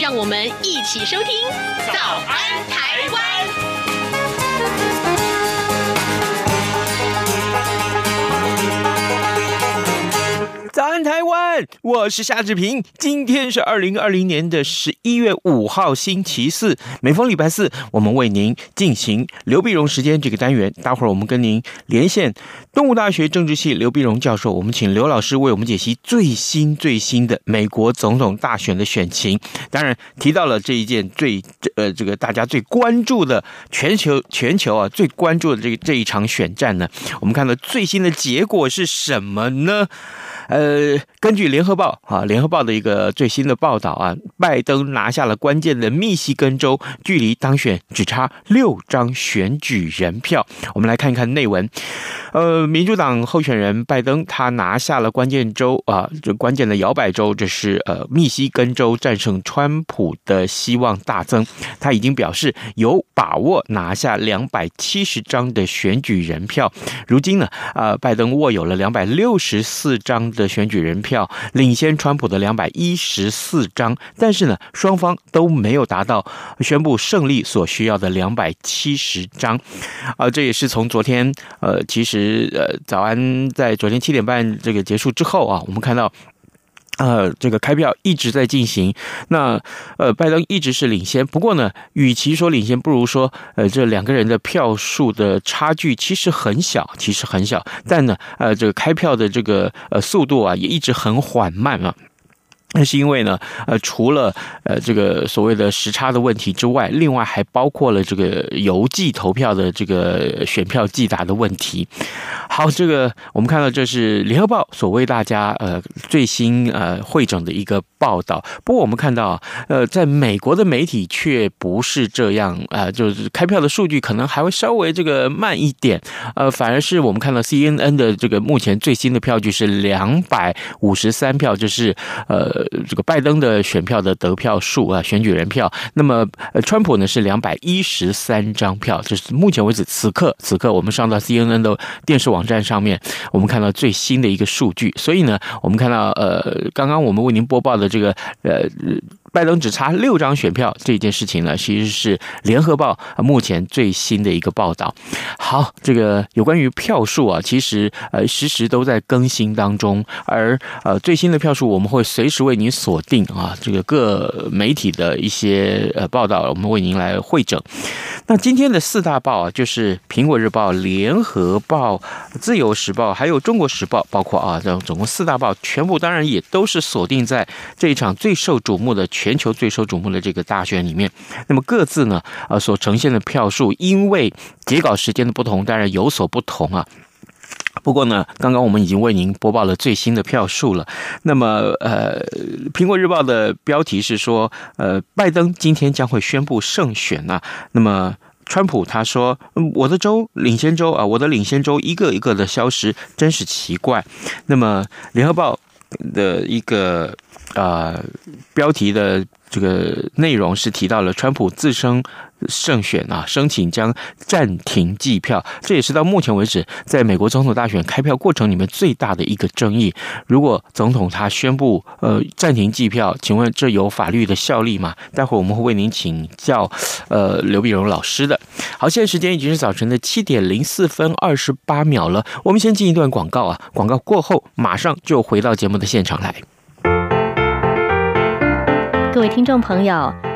让我们一起收听《早安台湾》。我是夏志平。今天是二零二零年的十一月五号，星期四。每逢礼拜四，我们为您进行刘碧荣时间这个单元。待会儿我们跟您连线东吴大学政治系刘碧荣教授，我们请刘老师为我们解析最新最新的美国总统大选的选情。当然，提到了这一件最呃这个大家最关注的全球全球啊最关注的这这一场选战呢，我们看到最新的结果是什么呢？呃，根据联合报啊，联合报的一个最新的报道啊，拜登拿下了关键的密西根州，距离当选只差六张选举人票。我们来看一看内文。呃，民主党候选人拜登他拿下了关键州啊，这关键的摇摆州，这是呃密西根州战胜川普的希望大增。他已经表示有把握拿下两百七十张的选举人票。如今呢，啊，拜登握有了两百六十四张。的选举人票领先川普的两百一十四张，但是呢，双方都没有达到宣布胜利所需要的两百七十张，啊，这也是从昨天，呃，其实呃，早安在昨天七点半这个结束之后啊，我们看到。呃，这个开票一直在进行，那呃，拜登一直是领先。不过呢，与其说领先，不如说呃，这两个人的票数的差距其实很小，其实很小。但呢，呃，这个开票的这个呃速度啊，也一直很缓慢啊。那是因为呢，呃，除了呃这个所谓的时差的问题之外，另外还包括了这个邮寄投票的这个选票寄达的问题。好，这个我们看到这是联合报所为大家呃最新呃汇总的一个报道。不过我们看到呃，在美国的媒体却不是这样啊，呃，就是开票的数据可能还会稍微这个慢一点，呃，反而是我们看到 CNN 的这个目前最新的票据是两百五十三票，就是呃。这个拜登的选票的得票数啊，选举人票，那么呃，川普呢是两百一十三张票，这是目前为止此刻此刻我们上到 CNN 的电视网站上面，我们看到最新的一个数据，所以呢，我们看到呃，刚刚我们为您播报的这个呃。拜登只差六张选票这件事情呢，其实是联合报目前最新的一个报道。好，这个有关于票数啊，其实呃时时都在更新当中，而呃最新的票数我们会随时为您锁定啊，这个各媒体的一些呃报道，我们为您来会整。那今天的四大报啊，就是苹果日报、联合报、自由时报，还有中国时报，包括啊这总共四大报，全部当然也都是锁定在这一场最受瞩目的。全全球最受瞩目的这个大选里面，那么各自呢，呃，所呈现的票数，因为截稿时间的不同，当然有所不同啊。不过呢，刚刚我们已经为您播报了最新的票数了。那么，呃，苹果日报的标题是说，呃，拜登今天将会宣布胜选啊。那么，川普他说，我的州领先州啊，我的领先州一个一个的消失，真是奇怪。那么，联合报的一个。啊、标题的这个内容是提到了川普自身胜选啊，申请将暂停计票，这也是到目前为止在美国总统大选开票过程里面最大的一个争议。如果总统他宣布呃暂停计票，请问这有法律的效力吗？待会我们会为您请教呃刘必荣老师的。好，现在时间已经是早晨的七点零四分二十八秒了，我们先进一段广告啊，广告过后马上就回到节目的现场来。各位听众朋友，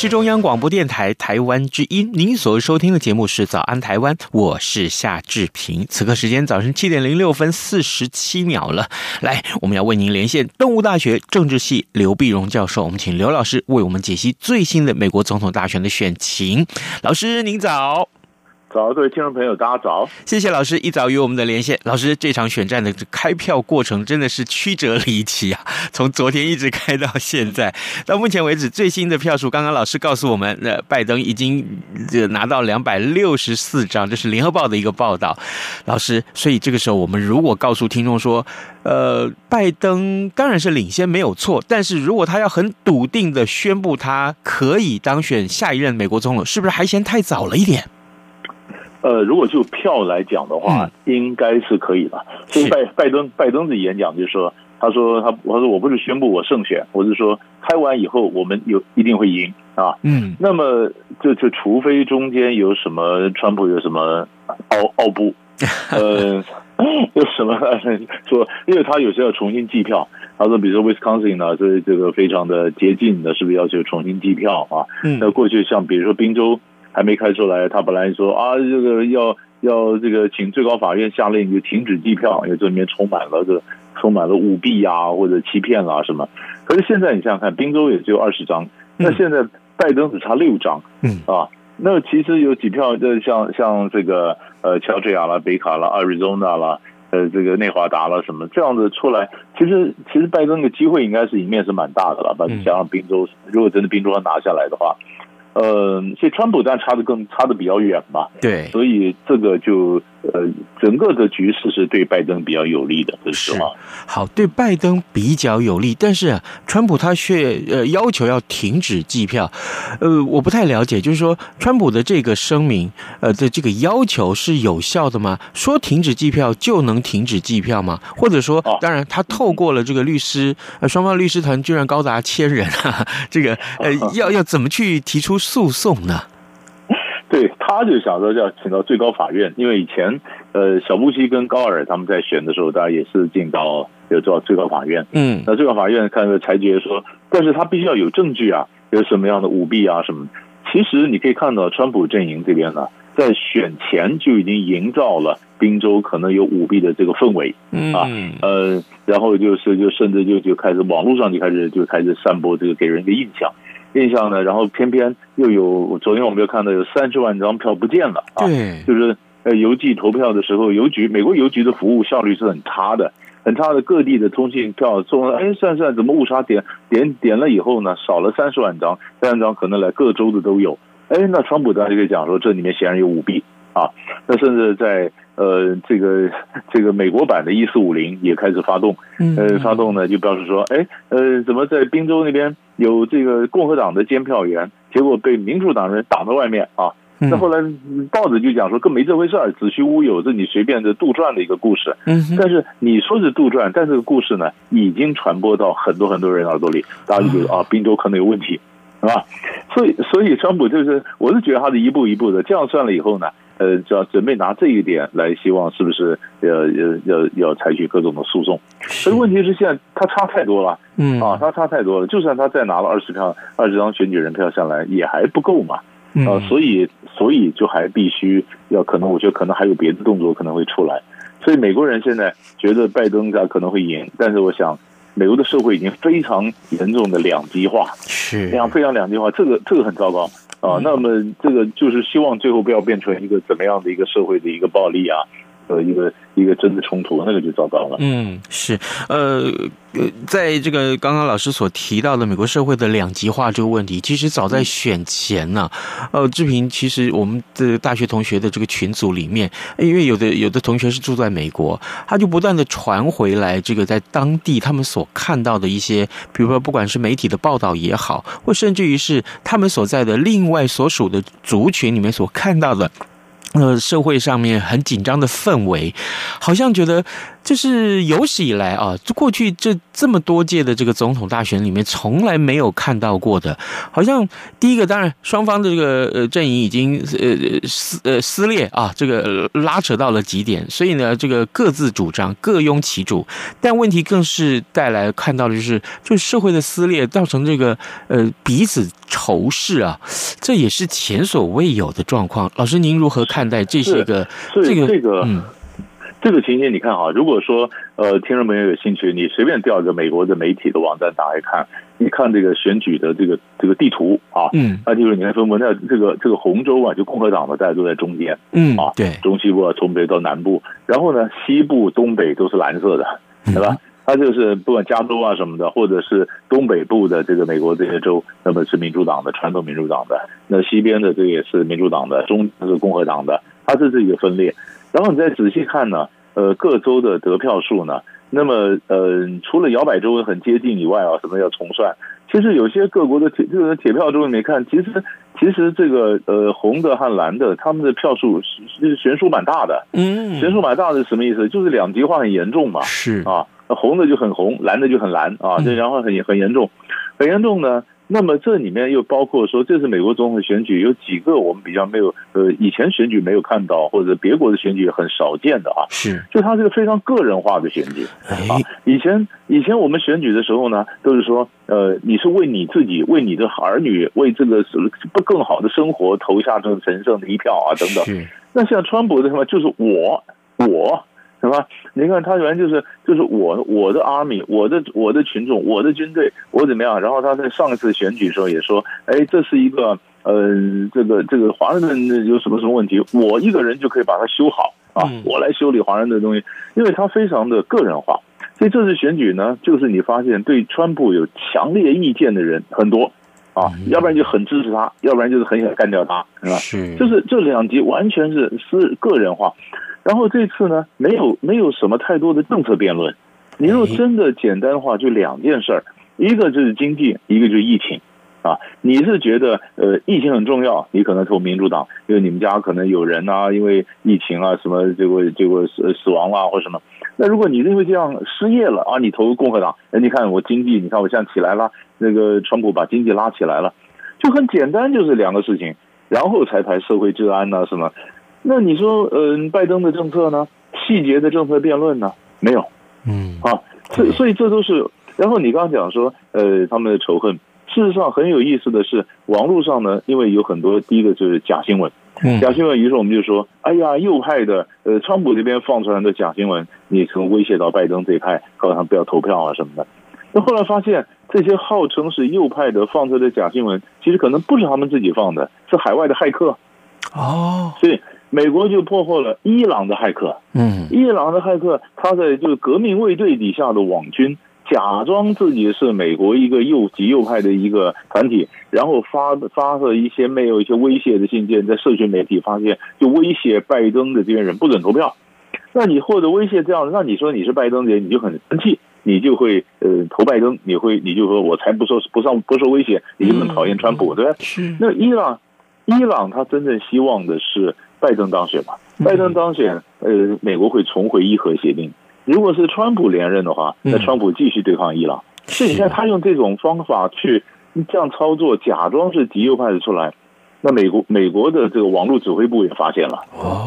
是中央广播电台台湾之音，您所收听的节目是《早安台湾》，我是夏志平。此刻时间早晨七点零六分四十七秒了，来，我们要为您连线动物大学政治系刘碧荣教授，我们请刘老师为我们解析最新的美国总统大选的选情。老师，您早。早，各位听众朋友，大家早！谢谢老师一早与我们的连线。老师，这场选战的开票过程真的是曲折离奇啊！从昨天一直开到现在，到目前为止最新的票数，刚刚老师告诉我们，呃，拜登已经拿到两百六十四张，这是联合报的一个报道。老师，所以这个时候我们如果告诉听众说，呃，拜登当然是领先没有错，但是如果他要很笃定的宣布他可以当选下一任美国总统，是不是还嫌太早了一点？呃，如果就票来讲的话，嗯、应该是可以的。所以拜拜登拜登的演讲就是说，他说他他说我不是宣布我胜选，我是说开完以后我们有一定会赢啊。嗯，那么就就除非中间有什么川普有什么奥奥布，呃，有什么 说，因为他有时候要重新计票。他说，比如说 Wisconsin 呢，这这个非常的接近的，是不是要求重新计票啊？嗯，那过去像比如说宾州。还没开出来，他本来说啊，这个要要这个请最高法院下令就停止计票，因为这里面充满了这充满了舞弊啊或者欺骗啦、啊、什么。可是现在你想想看，宾州也只有二十张，那现在拜登只差六张，嗯啊，那其实有几票，就像像这个呃乔治亚啦、北卡啦、Arizona 啦，呃这个内华达啦什么这样子出来，其实其实拜登的机会应该是赢面是蛮大的了，把你想想宾州，如果真的宾州要拿下来的话。呃，所以川普但差的更差的比较远嘛，对，所以这个就呃，整个的局势是对拜登比较有利的，是吗？好，对拜登比较有利，但是啊，川普他却呃要求要停止计票，呃，我不太了解，就是说川普的这个声明呃的这个要求是有效的吗？说停止计票就能停止计票吗？或者说，当然他透过了这个律师，呃，双方律师团居然高达千人啊，这个呃 要要怎么去提出？诉讼呢？对，他就想说要请到最高法院，因为以前呃小布希跟高尔他们在选的时候，大家也是进到有到最高法院。嗯，那最高法院看着裁决说，但是他必须要有证据啊，有什么样的舞弊啊什么。其实你可以看到，川普阵营这边呢，在选前就已经营造了宾州可能有舞弊的这个氛围。嗯啊，呃，然后就是就甚至就就开始网络上就开始就开始散播这个给人一个印象。印象呢，然后偏偏又有昨天我们又看到有三十万张票不见了啊！对，就是呃邮寄投票的时候，邮局美国邮局的服务效率是很差的，很差的。各地的通信票送了，哎，算算怎么误差点点点了以后呢，少了三十万张，三十万张可能来各州的都有。哎，那川普当时就讲说，这里面显然有舞弊啊！那甚至在呃这个 这个美国版的一四五零也开始发动，呃发动呢就表示说，哎呃怎么在宾州那边？有这个共和党的监票员，结果被民主党人挡在外面啊！那后来报纸就讲说，更没这回事儿，子虚乌有，这你随便的杜撰的一个故事。嗯，但是你说是杜撰，但这个故事呢，已经传播到很多很多人耳朵里，大家就觉得啊，宾州可能有问题，是吧？所以，所以川普就是，我是觉得他是一步一步的，这样算了以后呢，呃，就要准备拿这一点来，希望是不是要要要要采取各种的诉讼？可是问题是现在他差太多了，嗯啊，他差太多了，就算他再拿了二十票、二十张选举人票下来，也还不够嘛。啊，所以所以就还必须要可能，我觉得可能还有别的动作可能会出来。所以美国人现在觉得拜登家可能会赢，但是我想，美国的社会已经非常严重的两极化，是非常非常两极化，这个这个很糟糕啊。那么这个就是希望最后不要变成一个怎么样的一个社会的一个暴力啊。呃，一个一个真的冲突，那个就糟糕了。嗯，是，呃，在这个刚刚老师所提到的美国社会的两极化这个问题，其实早在选前呢、啊，呃，志平，其实我们的大学同学的这个群组里面，因为有的有的同学是住在美国，他就不断的传回来这个在当地他们所看到的一些，比如说不管是媒体的报道也好，或甚至于是他们所在的另外所属的族群里面所看到的。呃，社会上面很紧张的氛围，好像觉得就是有史以来啊，过去这这么多届的这个总统大选里面，从来没有看到过的。好像第一个，当然双方的这个呃阵营已经呃撕呃撕裂啊，这个拉扯到了极点，所以呢，这个各自主张，各拥其主。但问题更是带来看到的就是，就社会的撕裂，造成这个呃彼此仇视啊，这也是前所未有的状况。老师，您如何看？待这些个，这个这个，嗯，这个情形你看哈，如果说呃，听众朋友有兴趣，你随便调一个美国的媒体的网站打开看，你看这个选举的这个这个地图啊，嗯，那就是你看说，我们在这个这个红州啊，就共和党的大家都在中间，嗯啊，对，中西部啊，从北到南部，然后呢，西部、东北都是蓝色的，对吧？它就是不管加州啊什么的，或者是东北部的这个美国这些州，那么是民主党的传统民主党的，那西边的这个也是民主党的，中是共和党的，它这是这个分裂。然后你再仔细看呢，呃，各州的得票数呢，那么呃，除了摇摆州很接近以外啊，什么要重算，其实有些各国的铁这个铁票州里面看，其实其实这个呃红的和蓝的，他们的票数是悬殊蛮大的，嗯，悬殊蛮大的是什么意思？就是两极化很严重嘛，是啊。红的就很红，蓝的就很蓝啊，这然后很很严重，很严重呢。那么这里面又包括说，这次美国总统选举，有几个我们比较没有呃以前选举没有看到，或者别国的选举很少见的啊。是，就它是个非常个人化的选举啊。以前以前我们选举的时候呢，都是说呃你是为你自己、为你的儿女、为这个不更好的生活投下这个神圣的一票啊等等。那像川普的什么，就是我我。是吧？你看他原来就是就是我我的 army，我的我的群众，我的军队，我怎么样？然后他在上一次选举的时候也说，哎，这是一个呃，这个这个华人的有什么什么问题，我一个人就可以把它修好啊，我来修理华人的东西，因为他非常的个人化。所以这次选举呢，就是你发现对川普有强烈意见的人很多啊，要不然就很支持他，要不然就是很想干掉他，是吧？是，就是这两极完全是是个人化。然后这次呢，没有没有什么太多的政策辩论。你如果真的简单的话，就两件事儿，一个就是经济，一个就是疫情。啊，你是觉得呃疫情很重要，你可能投民主党，因为你们家可能有人啊，因为疫情啊什么结果结果死死亡了或什么。那如果你因为这样失业了啊，你投共和党，哎，你看我经济，你看我现在起来了，那个川普把经济拉起来了，就很简单，就是两个事情，然后才谈社会治安啊什么。那你说，嗯、呃，拜登的政策呢？细节的政策辩论呢？没有，嗯，啊，所以所以这都是。然后你刚刚讲说，呃，他们的仇恨，事实上很有意思的是，网络上呢，因为有很多，第一个就是假新闻，假新闻，于是我们就说，哎呀，右派的，呃，川普这边放出来的假新闻，你从威胁到拜登这一派，告诉他们不要投票啊什么的。那后来发现，这些号称是右派的放出来的假新闻，其实可能不是他们自己放的，是海外的骇客。哦，所以。美国就破获了伊朗的骇客，嗯，伊朗的骇客他在就是革命卫队底下的网军，假装自己是美国一个右极右派的一个团体，然后发发射一些没有一些威胁的信件，在社群媒体发现，就威胁拜登的这些人不准投票。那你或者威胁这样，那你说你是拜登的人，你就很生气，你就会呃投拜登，你会你就说我才不受不上不受威胁，你就很讨厌川普，对吧？是。那伊朗。伊朗他真正希望的是拜登当选嘛？拜登当选，呃，美国会重回伊核协定。如果是川普连任的话，那川普继续对抗伊朗。是，你看他用这种方法去这样操作，假装是极右派的出来。那美国美国的这个网络指挥部也发现了，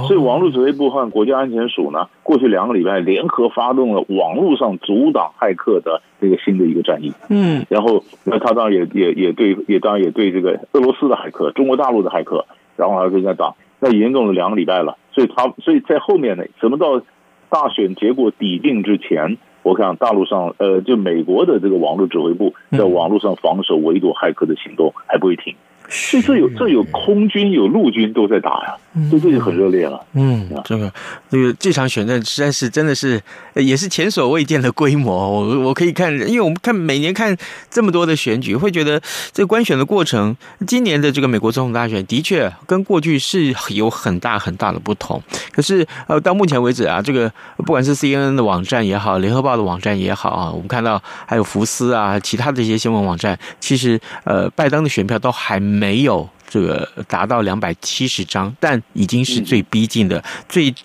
所以网络指挥部和国家安全署呢，过去两个礼拜联合发动了网络上阻挡骇客的这个新的一个战役。嗯，然后那他当然也也也对也当然也对这个俄罗斯的骇客、中国大陆的骇客，然后还跟人家打，那严重了两个礼拜了。所以他所以在后面呢，怎么到大选结果抵定之前，我看大陆上呃，就美国的这个网络指挥部在网络上防守围堵骇客的行动还不会停。所以这有这有空军有陆军都在打呀，所以这就很热烈了。嗯，这个这个这场选战实在是真的是也是前所未见的规模。我我可以看，因为我们看每年看这么多的选举，会觉得这个官选的过程，今年的这个美国总统大选的确跟过去是有很大很大的不同。可是呃，到目前为止啊，这个不管是 CNN 的网站也好，联合报的网站也好啊，我们看到还有福斯啊，其他的一些新闻网站，其实呃，拜登的选票都还。没有这个达到两百七十张，但已经是最逼近的、最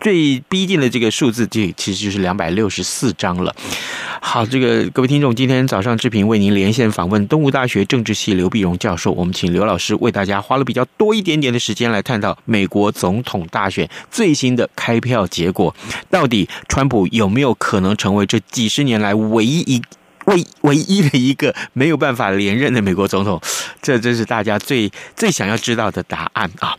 最逼近的这个数字，这其实就是两百六十四张了。好，这个各位听众，今天早上志平为您连线访问东吴大学政治系刘碧荣教授，我们请刘老师为大家花了比较多一点点的时间来探讨美国总统大选最新的开票结果，到底川普有没有可能成为这几十年来唯一一唯唯一的一个没有办法连任的美国总统，这真是大家最最想要知道的答案啊！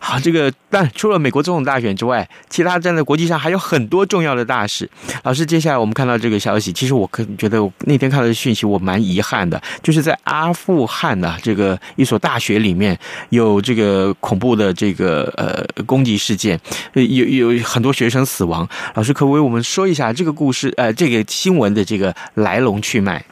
好，这个但除了美国总统大选之外，其他站在国际上还有很多重要的大事。老师，接下来我们看到这个消息，其实我可觉得那天看到的讯息，我蛮遗憾的，就是在阿富汗的、这个一所大学里面有这个恐怖的这个呃攻击事件，有有很多学生死亡。老师，可不可以我们说一下这个故事？呃，这个新闻的这个来龙去脉，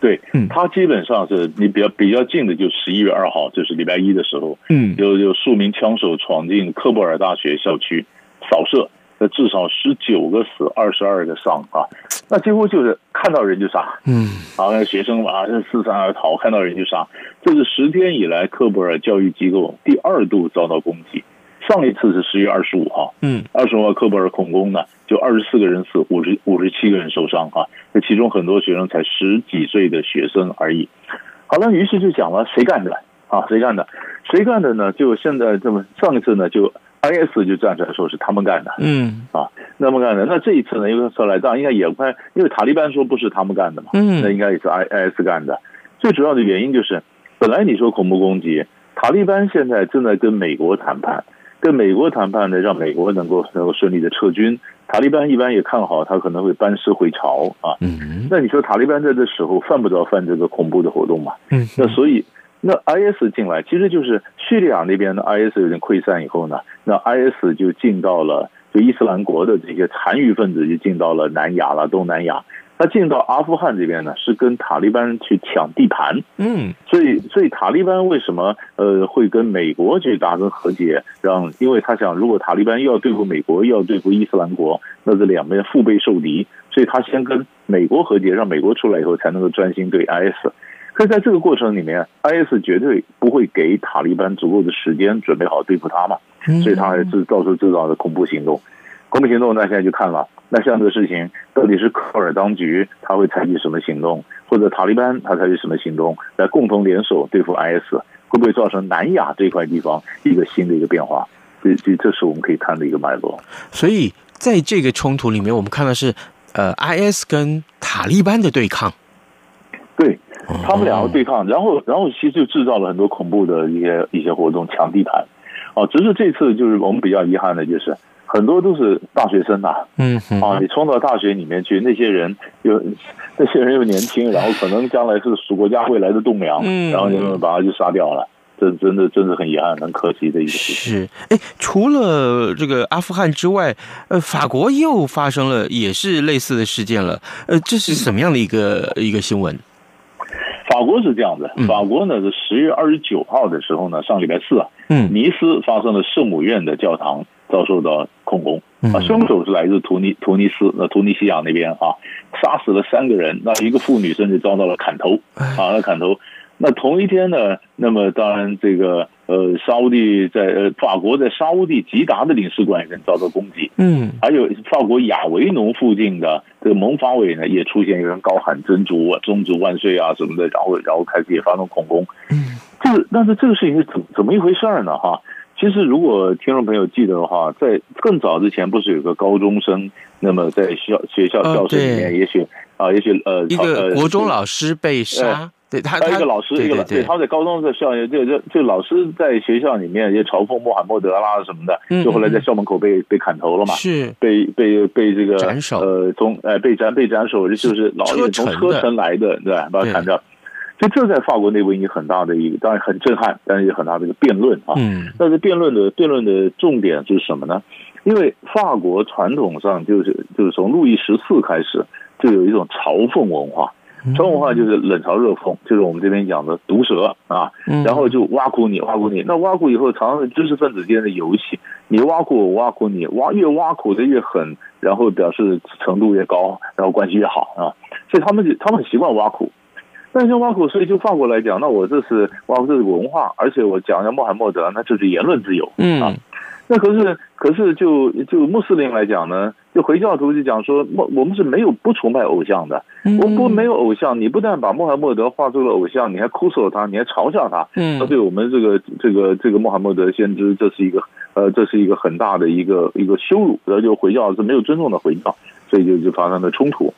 对，嗯，他基本上是你比较比较近的，就十一月二号，就是礼拜一的时候，嗯，有有数名枪手闯进科布尔大学校区扫射，那至少十九个死，二十二个伤啊，那几乎就是看到人就杀，嗯，啊，那学生啊四散而逃，看到人就杀，这是十天以来科布尔教育机构第二度遭到攻击。上一次是十月二十五号，嗯，二十五号科布尔恐攻呢，就二十四个人死，五十五十七个人受伤啊，那其中很多学生才十几岁的学生而已。好了，于是就讲了谁干的啊？谁干的？谁干的呢？就现在这么上一次呢，就 IS 就站出来说是他们干的，嗯啊，那么干的。那这一次呢，因为说来当应该也快，因为塔利班说不是他们干的嘛，嗯，那应该也是 IS 干的。最主要的原因就是，本来你说恐怖攻击，塔利班现在正在跟美国谈判。跟美国谈判呢，让美国能够能够顺利的撤军。塔利班一般也看好他可能会班师回朝啊。嗯，那你说塔利班在这时候犯不着犯这个恐怖的活动嘛？嗯，那所以那 IS 进来，其实就是叙利亚那边的 IS 有点溃散以后呢，那 IS 就进到了就伊斯兰国的这些残余分子就进到了南亚了，东南亚。他进到阿富汗这边呢，是跟塔利班去抢地盘。嗯，所以所以塔利班为什么呃会跟美国去达成和解？让因为他想，如果塔利班又要对付美国，又要对付伊斯兰国，那这两边腹背受敌，所以他先跟美国和解，让美国出来以后才能够专心对 IS。可是在这个过程里面，IS 绝对不会给塔利班足够的时间准备好对付他嘛，所以他还是到处制造的恐怖行动。恐怖行动，那现在就看了。那像这个事情，到底是科尔当局他会采取什么行动，或者塔利班他采取什么行动，来共同联手对付 IS，会不会造成南亚这块地方一个新的一个变化？这这这是我们可以看的一个脉络。所以在这个冲突里面，我们看到是呃，IS 跟塔利班的对抗，对他们两个对抗，然后然后其实就制造了很多恐怖的一些一些活动，抢地盘。哦，只是这次就是我们比较遗憾的就是。很多都是大学生呐、啊，嗯，啊，你冲到大学里面去，那些人又 那些人又年轻，然后可能将来是属国家未来的栋梁，嗯，然后你们把他就杀掉了，这真的真的很遗憾，很可惜的一个事。情。是，哎，除了这个阿富汗之外，呃，法国又发生了也是类似的事件了，呃，这是什么样的一个、嗯、一个新闻？法国是这样的，法国呢是十月二十九号的时候呢，上礼拜四啊，嗯，尼斯发生了圣母院的教堂遭受到恐攻啊，凶手是来自突尼突尼斯，那突尼西亚那边啊，杀死了三个人，那一个妇女甚至遭到了砍头啊，那砍头。那同一天呢，那么当然这个呃，沙地在呃法国在沙地吉达的领事馆也遭到攻击，嗯，还有法国亚维农附近的这个蒙法韦呢，也出现有人高喊真主啊，宗主万岁啊什么的，然后然后开始也发动恐攻，嗯，这个但是这个事情是怎怎么一回事呢？哈，其实如果听众朋友记得的话，在更早之前不是有个高中生，那么在校学校教室里面，也许啊，也许呃一个国中老师被杀。对他，他一个老师，一个老对，他在高中的校园，就就就老师在学校里面也嘲讽穆罕默德啦什么的，就后来在校门口被被砍头了嘛，是。被被被这个斩首，呃，从呃被斩被斩首，就是老师从车臣来的，对吧？把他砍掉，所以这在法国内部引起很大的一个，当然很震撼，但是有很大的一个辩论啊。嗯，但是辩论的辩论的重点是什么呢？因为法国传统上就是就是从路易十四开始就有一种嘲讽文化。嘲讽文化就是冷嘲热讽，就是我们这边讲的毒舌啊，然后就挖苦你，挖苦你。那挖苦以后，常常是知识分子间的游戏，你挖苦我，挖苦你，挖越挖苦的越狠，然后表示程度越高，然后关系越好啊。所以他们就他们很习惯挖苦，但是挖苦，所以就反过来讲，那我这是挖苦，这是文化，而且我讲一下穆罕默德，那就是言论自由，嗯啊。那可是，可是就就穆斯林来讲呢，就回教徒就讲说，我我们是没有不崇拜偶像的，我们不没有偶像，你不但把穆罕默德画作了偶像，你还哭诉他，你还嘲笑他，嗯，那对我们这个这个这个穆罕默德先知，这是一个呃，这是一个很大的一个一个羞辱，然后就回教是没有尊重的回教，所以就就发生了冲突。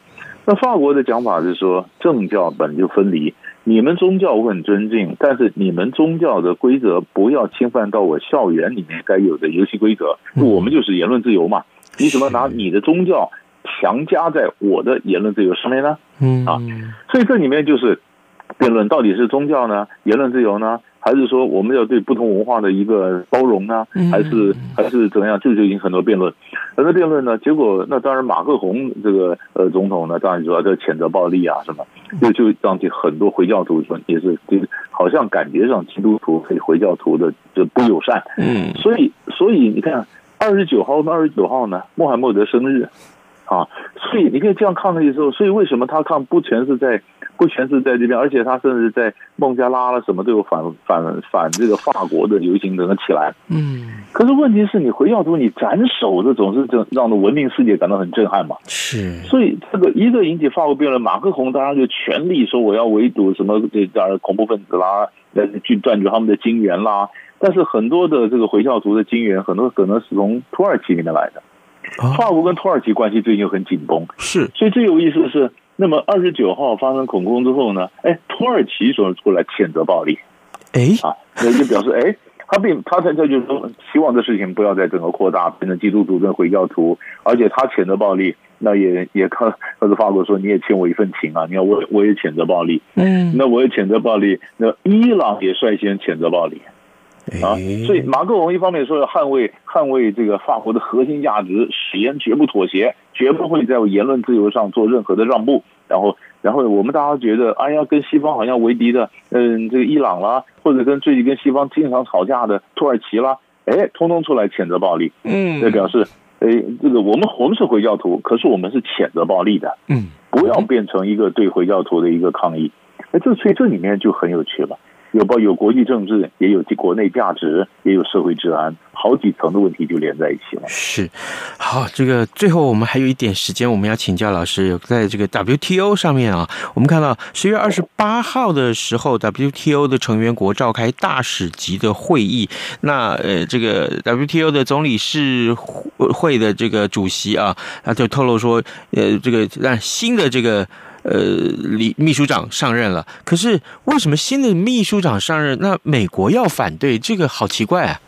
那法国的讲法是说，政教本就分离。你们宗教我很尊敬，但是你们宗教的规则不要侵犯到我校园里面该有的游戏规则。我们就是言论自由嘛，你怎么拿你的宗教强加在我的言论自由上面呢？嗯啊，所以这里面就是辩论到底是宗教呢，言论自由呢？还是说我们要对不同文化的一个包容呢？还是还是怎么样？这就已经很多辩论。很多辩论呢，结果那当然马克宏这个呃总统呢，当然主要在谴责暴力啊什么，就就让这很多回教徒说也是就好像感觉上基督徒对回教徒的就不友善。嗯，所以所以你看二十九号二十九号呢，穆罕默德生日啊，所以你可以这样抗议的时候，所以为什么他看不全是在？不全是在这边，而且他甚至在孟加拉了什么都有反反反这个法国的游行等等起来。嗯，可是问题是你回教徒你斩首这总是这让的文明世界感到很震撼嘛？是，所以这个一个引起法国辩论，马克宏当然就全力说我要围堵什么这当然恐怖分子啦，来去断绝他们的经援啦。但是很多的这个回教徒的经援，很多可能是从土耳其里面来的。法国跟土耳其关系最近很紧绷，是，所以最有意思的是。那么二十九号发生恐攻之后呢？哎，土耳其说出来谴责暴力，哎啊，那就表示哎，他并他才就是说希望这事情不要再整个扩大，变成基督徒跟回教徒，而且他谴责暴力，那也也看，他是法国说你也欠我一份情啊，你看我我也谴责暴力，嗯，那我也谴责暴力，那伊朗也率先谴责暴力。啊，所以马克龙一方面说要捍卫捍卫这个法国的核心价值，誓言绝不妥协，绝不会在言论自由上做任何的让步。然后，然后我们大家觉得，哎呀，跟西方好像为敌的，嗯，这个伊朗啦，或者跟最近跟西方经常吵架的土耳其啦，哎，通通出来谴责暴力，嗯，这表示，哎，这个我们我们是回教徒，可是我们是谴责暴力的，嗯，不要变成一个对回教徒的一个抗议。哎，这所以这里面就很有趣了。有包有国际政治，也有国内价值，也有社会治安，好几层的问题就连在一起了。是，好，这个最后我们还有一点时间，我们要请教老师，在这个 WTO 上面啊，我们看到十月二十八号的时候，WTO 的成员国召开大使级的会议，那呃，这个 WTO 的总理事会的这个主席啊，他就透露说，呃，这个让新的这个。呃，李秘书长上任了，可是为什么新的秘书长上任，那美国要反对？这个好奇怪啊！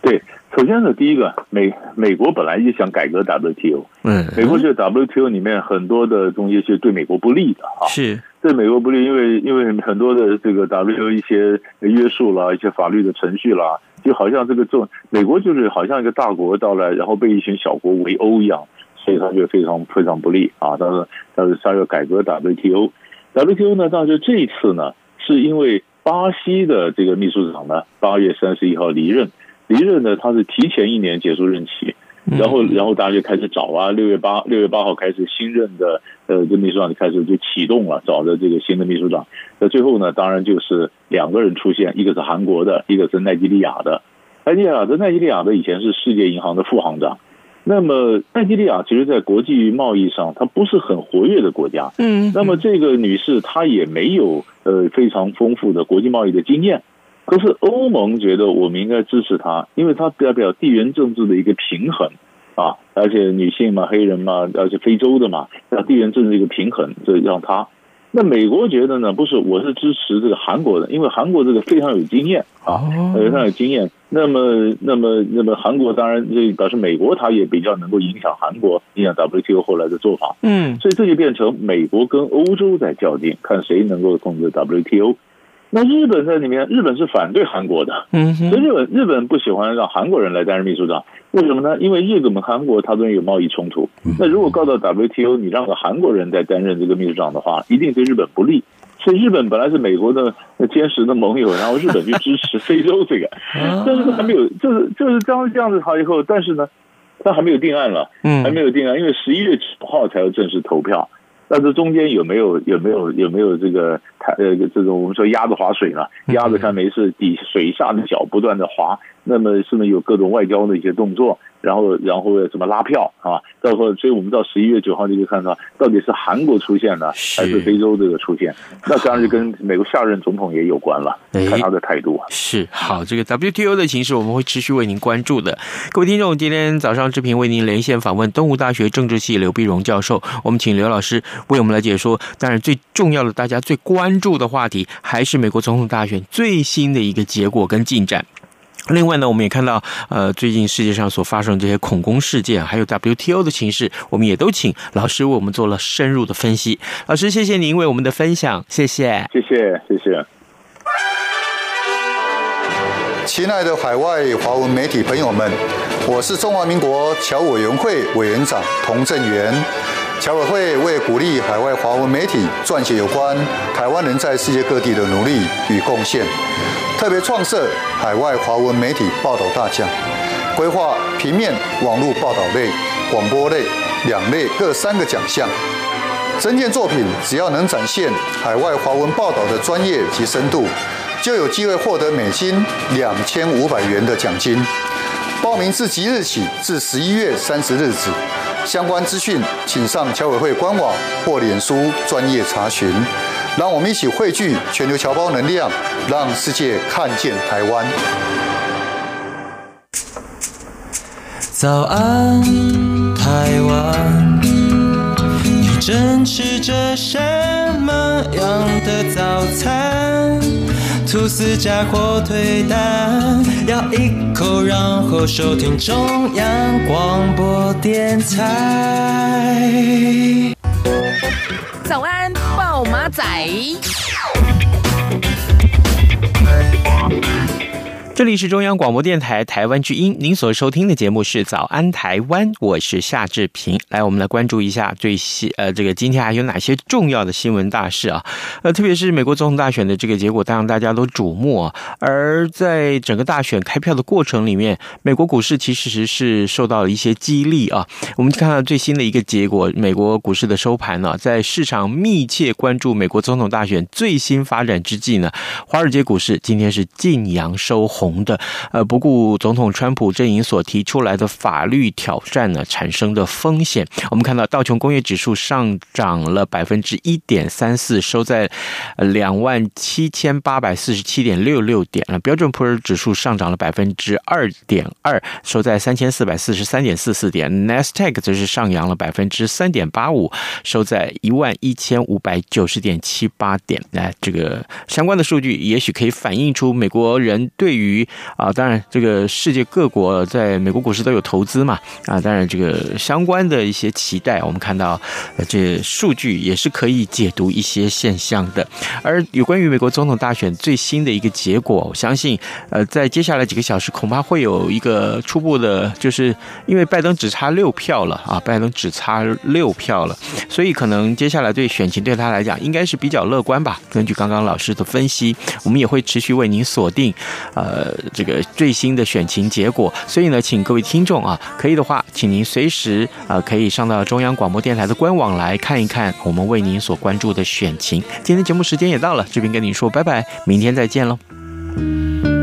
对，首先呢，第一个，美美国本来就想改革 WTO，嗯，美国是 WTO 里面很多的东西是对美国不利的啊，是对美国不利，因为因为很多的这个 WTO 一些约束啦，一些法律的程序啦，就好像这个做美国就是好像一个大国到来，然后被一群小国围殴一样。所以他就非常非常不利啊！但是但是他要改革 WTO，WTO 呢？但是这一次呢，是因为巴西的这个秘书长呢，八月三十一号离任，离任呢，他是提前一年结束任期，然后然后大家就开始找啊，六月八六月八号开始新任的呃这秘书长就开始就启动了找的这个新的秘书长。那最后呢，当然就是两个人出现，一个是韩国的，一个是奈及利亚的。奈及利亚的奈及利亚的以前是世界银行的副行长。那么奈及利亚其实，在国际贸易上，它不是很活跃的国家。嗯。那么这个女士她也没有呃非常丰富的国际贸易的经验。可是欧盟觉得我们应该支持她，因为她代表地缘政治的一个平衡啊，而且女性嘛，黑人嘛，而且非洲的嘛，要地缘政治一个平衡，这让她。那美国觉得呢？不是，我是支持这个韩国的，因为韩国这个非常有经验啊，非常有经验。那么，那么，那么韩国当然这表示美国它也比较能够影响韩国，影响 WTO 后来的做法。嗯，所以这就变成美国跟欧洲在较劲，看谁能够控制 WTO。那日本在里面，日本是反对韩国的，嗯，所以日本日本不喜欢让韩国人来担任秘书长，为什么呢？因为日本跟韩国它都有贸易冲突，那如果告到 WTO，你让个韩国人在担任这个秘书长的话，一定对日本不利。所以日本本来是美国的坚实的盟友，然后日本就支持 非洲这个，但是还没有，就是就是这样这样子好以后，但是呢，他还没有定案了，嗯，还没有定案，因为十一月九号才要正式投票。但是中间有没有有没有有没有这个呃这种我们说鸭子划水呢？鸭子它没事，底水下的脚不断的划，那么是不是有各种外交的一些动作？然后，然后什么拉票啊？到时候，所以我们到十一月九号就可以看到，到底是韩国出现呢，还是非洲这个出现？那当然就跟美国下任总统也有关了，看他的态度啊。是好，这个 WTO 的形势我们会持续为您关注的。各位听众，今天早上志平为您连线访问东吴大学政治系刘必荣教授，我们请刘老师为我们来解说。当然，最重要的，大家最关注的话题，还是美国总统大选最新的一个结果跟进展。另外呢，我们也看到，呃，最近世界上所发生的这些恐攻事件，还有 WTO 的情势，我们也都请老师为我们做了深入的分析。老师，谢谢您为我们的分享，谢谢，谢谢，谢谢。亲爱的海外华文媒体朋友们，我是中华民国侨委员会委员长童振源。侨委会为鼓励海外华文媒体撰写有关台湾人在世界各地的努力与贡献。特别创设海外华文媒体报道大奖，规划平面、网络报道类、广播类两类各三个奖项。征件作品只要能展现海外华文报道的专业及深度，就有机会获得美金两千五百元的奖金。报名自即日起至十一月三十日止。相关资讯请上侨委会官网或脸书专业查询。让我们一起汇聚全球侨胞能量，让世界看见台湾。早安，台湾，你正吃着什么样的早餐？吐司加火腿蛋，咬一口，然后收听中央广播电台。早安，马仔。这里是中央广播电台台湾之音，您所收听的节目是《早安台湾》，我是夏志平。来，我们来关注一下最新呃，这个今天还有哪些重要的新闻大事啊？呃，特别是美国总统大选的这个结果，当然大家都瞩目啊。而在整个大选开票的过程里面，美国股市其实是受到了一些激励啊。我们看到最新的一个结果，美国股市的收盘呢，在市场密切关注美国总统大选最新发展之际呢，华尔街股市今天是晋阳收红。红的，呃，不顾总统川普阵营所提出来的法律挑战呢，产生的风险。我们看到道琼工业指数上涨了百分之一点三四，收在两万七千八百四十七点六六点了。标准普尔指数上涨了百分之二点二，收在三千四百四十三点四四点。纳斯达克则是上扬了百分之三点八五，收在一万一千五百九十点七八点。来，这个相关的数据也许可以反映出美国人对于于啊，当然，这个世界各国在美国股市都有投资嘛啊，当然这个相关的一些期待，我们看到这数据也是可以解读一些现象的。而有关于美国总统大选最新的一个结果，我相信呃，在接下来几个小时恐怕会有一个初步的，就是因为拜登只差六票了啊，拜登只差六票了，所以可能接下来对选情对他来讲应该是比较乐观吧。根据刚刚老师的分析，我们也会持续为您锁定呃。呃这个最新的选情结果，所以呢，请各位听众啊，可以的话，请您随时啊可以上到中央广播电台的官网来看一看我们为您所关注的选情。今天节目时间也到了，这边跟您说拜拜，明天再见喽。